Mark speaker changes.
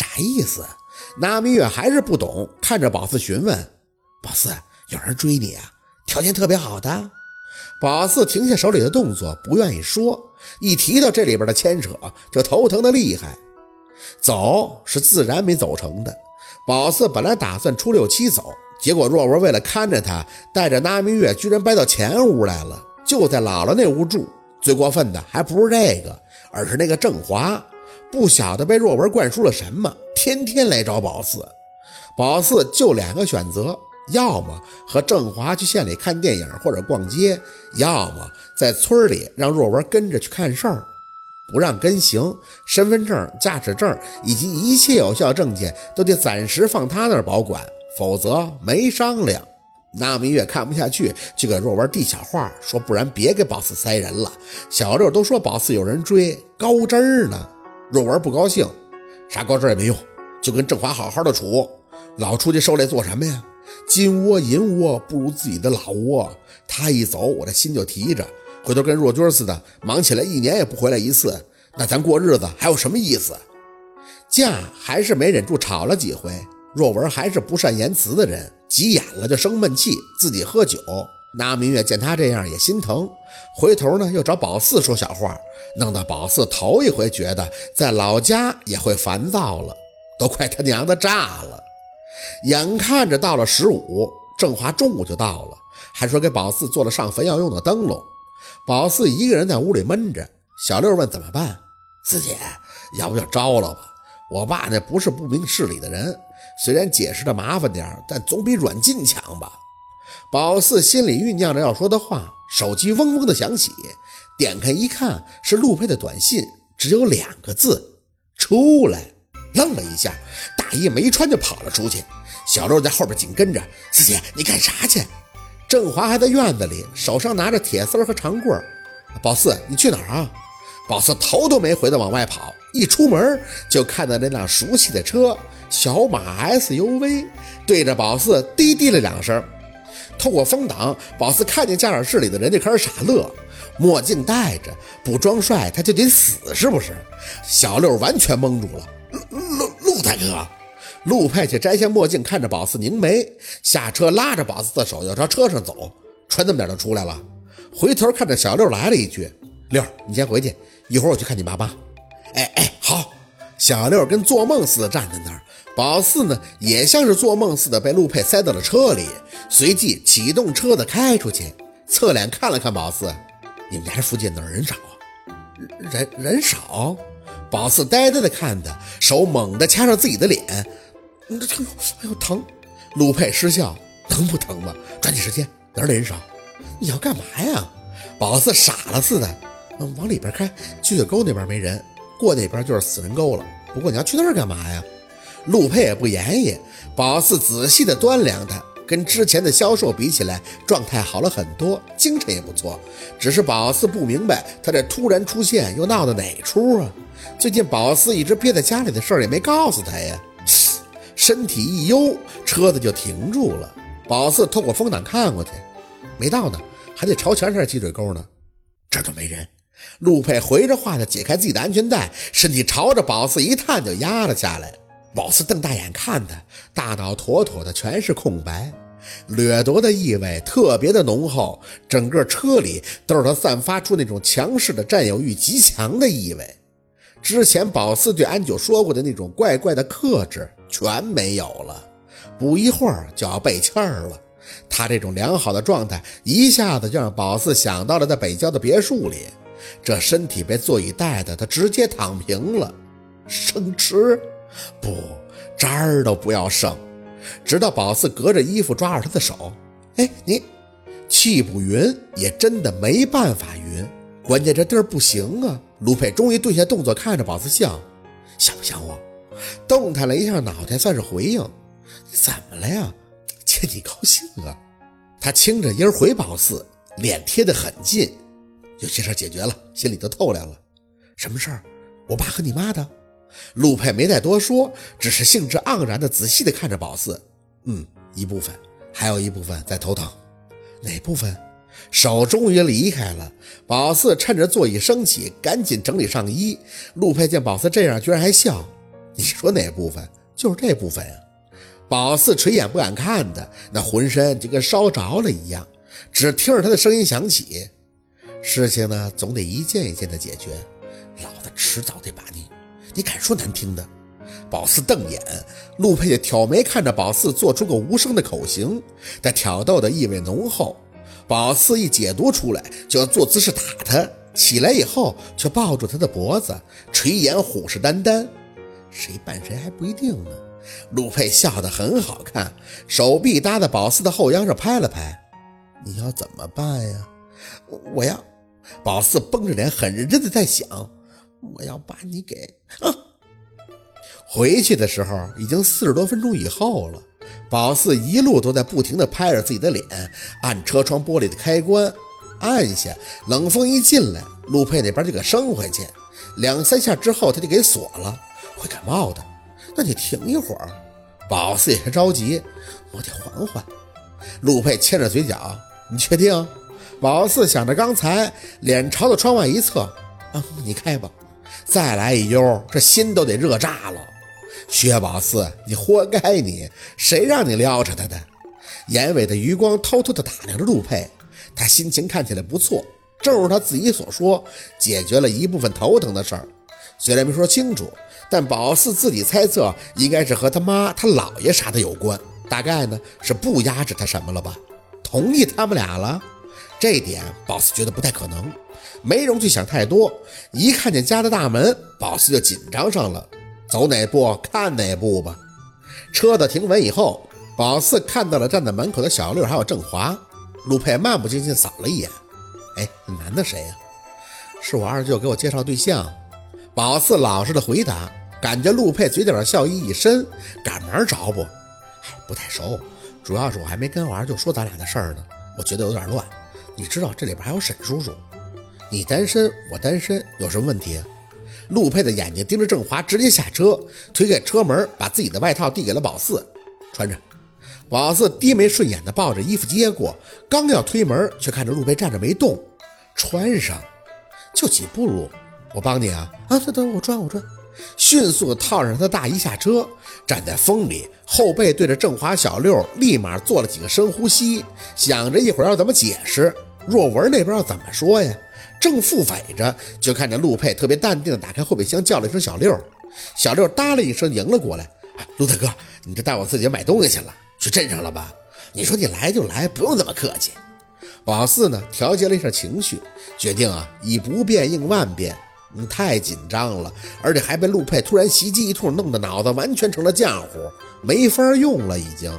Speaker 1: 啥意思？那明月还是不懂，看着宝四询问：“宝四，有人追你啊？条件特别好的？”宝四停下手里的动作，不愿意说。一提到这里边的牵扯，就头疼的厉害。走是自然没走成的。宝四本来打算初六七走，结果若文为了看着他，带着那明月居然掰到前屋来了，就在姥姥那屋住。最过分的还不是这个，而是那个郑华，不晓得被若文灌输了什么，天天来找宝四。宝四就两个选择，要么和郑华去县里看电影或者逛街，要么在村里让若文跟着去看事儿。不让跟行，身份证、驾驶证以及一切有效证件都得暂时放他那儿保管，否则没商量。那明月看不下去，就给若文递小话，说不然别给宝四塞人了。小六都说宝四有人追，高枝儿呢。若文不高兴，啥高枝也没用，就跟郑华好好的处。老出去受累做什么呀？金窝银窝不如自己的老窝。他一走，我的心就提着。回头跟若军似的，忙起来一年也不回来一次，那咱过日子还有什么意思？架还是没忍住吵了几回。若文还是不善言辞的人，急眼了就生闷气，自己喝酒。那明月见他这样也心疼，回头呢又找宝四说小话，弄得宝四头一回觉得在老家也会烦躁了，都快他娘的炸了。眼看着到了十五，郑华中午就到了，还说给宝四做了上坟要用的灯笼。宝四一个人在屋里闷着，小六问怎么办？四姐，要不就招了吧？我爸那不是不明事理的人，虽然解释的麻烦点但总比软禁强吧。宝四心里酝酿着要说的话，手机嗡嗡的响起，点开一看是陆佩的短信，只有两个字：出来。愣了一下，大衣没穿就跑了出去。小六在后边紧跟着，四姐你干啥去？郑华还在院子里，手上拿着铁丝和长棍。宝四，你去哪儿啊？宝四头都没回的往外跑，一出门就看到那辆熟悉的车——小马 SUV，对着宝四滴滴了两声。透过风挡，宝四看见驾驶室里的人就开始傻乐。墨镜戴着，不装帅他就得死，是不是？小六完全蒙住了。陆陆大哥。陆佩却摘下墨镜，看着宝四凝眉，下车拉着宝四的手要朝车上走，穿那么点就出来了。回头看着小六来了一句：“六，你先回去，一会儿我去看你爸妈。”哎哎，好。小六跟做梦似的站在那儿，宝四呢也像是做梦似的被陆佩塞到了车里，随即启动车子开出去，侧脸看了看宝四：“你们家这附近哪儿人少啊？人人少。”宝四呆呆的看他，手猛地掐上自己的脸。哎呦哎呦疼！陆佩失笑，疼不疼吗？抓紧时间，哪儿的人少？你要干嘛呀？宝四傻了似的，往里边开，巨水沟那边没人，过那边就是死人沟了。不过你要去那儿干嘛呀？陆佩也不言语。宝四仔细的端量他，跟之前的销售比起来，状态好了很多，精神也不错。只是宝四不明白，他这突然出现又闹的哪出啊？最近宝四一直憋在家里的事儿也没告诉他呀。身体一悠，车子就停住了。宝四透过风挡看过去，没到呢，还得朝前才是积水沟呢。这都没人。陆佩回着话的解开自己的安全带，身体朝着宝四一探就压了下来。宝四瞪大眼看他，大脑妥妥的全是空白，掠夺的意味特别的浓厚，整个车里都是他散发出那种强势的占有欲极强的意味。之前宝四对安九说过的那种怪怪的克制。全没有了，不一会儿就要背气儿了。他这种良好的状态，一下子就让宝四想到了在北郊的别墅里，这身体被座椅带的，他直接躺平了。生吃？不，渣儿都不要剩。直到宝四隔着衣服抓着他的手，哎，你气不匀，也真的没办法匀。关键这地儿不行啊。卢佩终于顿下动作，看着宝四笑，想不想我？动弹了一下脑袋，算是回应。你怎么了呀？见你高兴啊！他轻着音回宝四，脸贴得很近。有些事解决了，心里都透亮了。什么事儿？我爸和你妈的。陆佩没再多说，只是兴致盎然地仔细地看着宝四。嗯，一部分，还有一部分在头疼。哪部分？手终于离开了。宝四趁着座椅升起，赶紧整理上衣。陆佩见宝四这样，居然还笑。你说哪部分？就是这部分呀。宝四垂眼不敢看的，那浑身就跟烧着了一样。只听着他的声音响起：“事情呢，总得一件一件的解决。老子迟早得把你……你敢说难听的？”宝四瞪眼，陆佩挑眉看着宝四，做出个无声的口型，但挑逗的意味浓厚。宝四一解读出来，就要做姿势打他。起来以后，却抱住他的脖子，垂眼虎视眈眈。谁扮谁还不一定呢。陆佩笑得很好看，手臂搭在宝四的后腰上拍了拍。你要怎么办呀？我要……宝四绷着脸，很认真的在想。我要把你给……啊！回去的时候已经四十多分钟以后了。宝四一路都在不停的拍着自己的脸，按车窗玻璃的开关，按下，冷风一进来，陆佩那边就给升回去。两三下之后，他就给锁了。会感冒的。那你停一会儿，宝四也是着急，我得缓缓。陆佩牵着嘴角，你确定？宝四想着刚才，脸朝着窗外一侧，啊，你开吧。再来一悠，这心都得热炸了。薛宝四，你活该！你谁让你撩着他的？眼尾的余光偷偷地打量着陆佩，他心情看起来不错，正如他自己所说，解决了一部分头疼的事儿，虽然没说清楚。但宝四自己猜测，应该是和他妈、他姥爷啥的有关。大概呢是不压制他什么了吧？同意他们俩了？这点宝四觉得不太可能，没容去想太多。一看见家的大门，宝四就紧张上了。走哪步看哪步吧。车子停稳以后，宝四看到了站在门口的小六还有郑华。陆佩漫不经心扫了一眼，哎，那男的谁呀？是我二舅给我介绍对象。宝四老实的回答。感觉陆佩嘴角的笑意一深，赶忙找补：“哎，不太熟，主要是我还没跟我二舅说咱俩的事儿呢，我觉得有点乱。你知道这里边还有沈叔叔，你单身，我单身，有什么问题？”陆佩的眼睛盯着郑华，直接下车，推开车门，把自己的外套递给了宝四，穿着。宝四低眉顺眼的抱着衣服接过，刚要推门，却看着陆佩站着没动，穿上，就几步路，我帮你啊啊，等等，我穿，我穿。迅速套上他的大衣下车，站在风里，后背对着郑华、小六，立马做了几个深呼吸，想着一会儿要怎么解释。若文那边要怎么说呀？正腹诽着，就看见陆佩特别淡定的打开后备箱，叫了一声“小六”。小六答了一声，迎了过来：“哎陆大哥，你这带我自己买东西去了，去镇上了吧？你说你来就来，不用这么客气。”宝四呢，调节了一下情绪，决定啊，以不变应万变。你太紧张了，而且还被陆佩突然袭击一通，弄得脑子完全成了浆糊，没法用了，已经。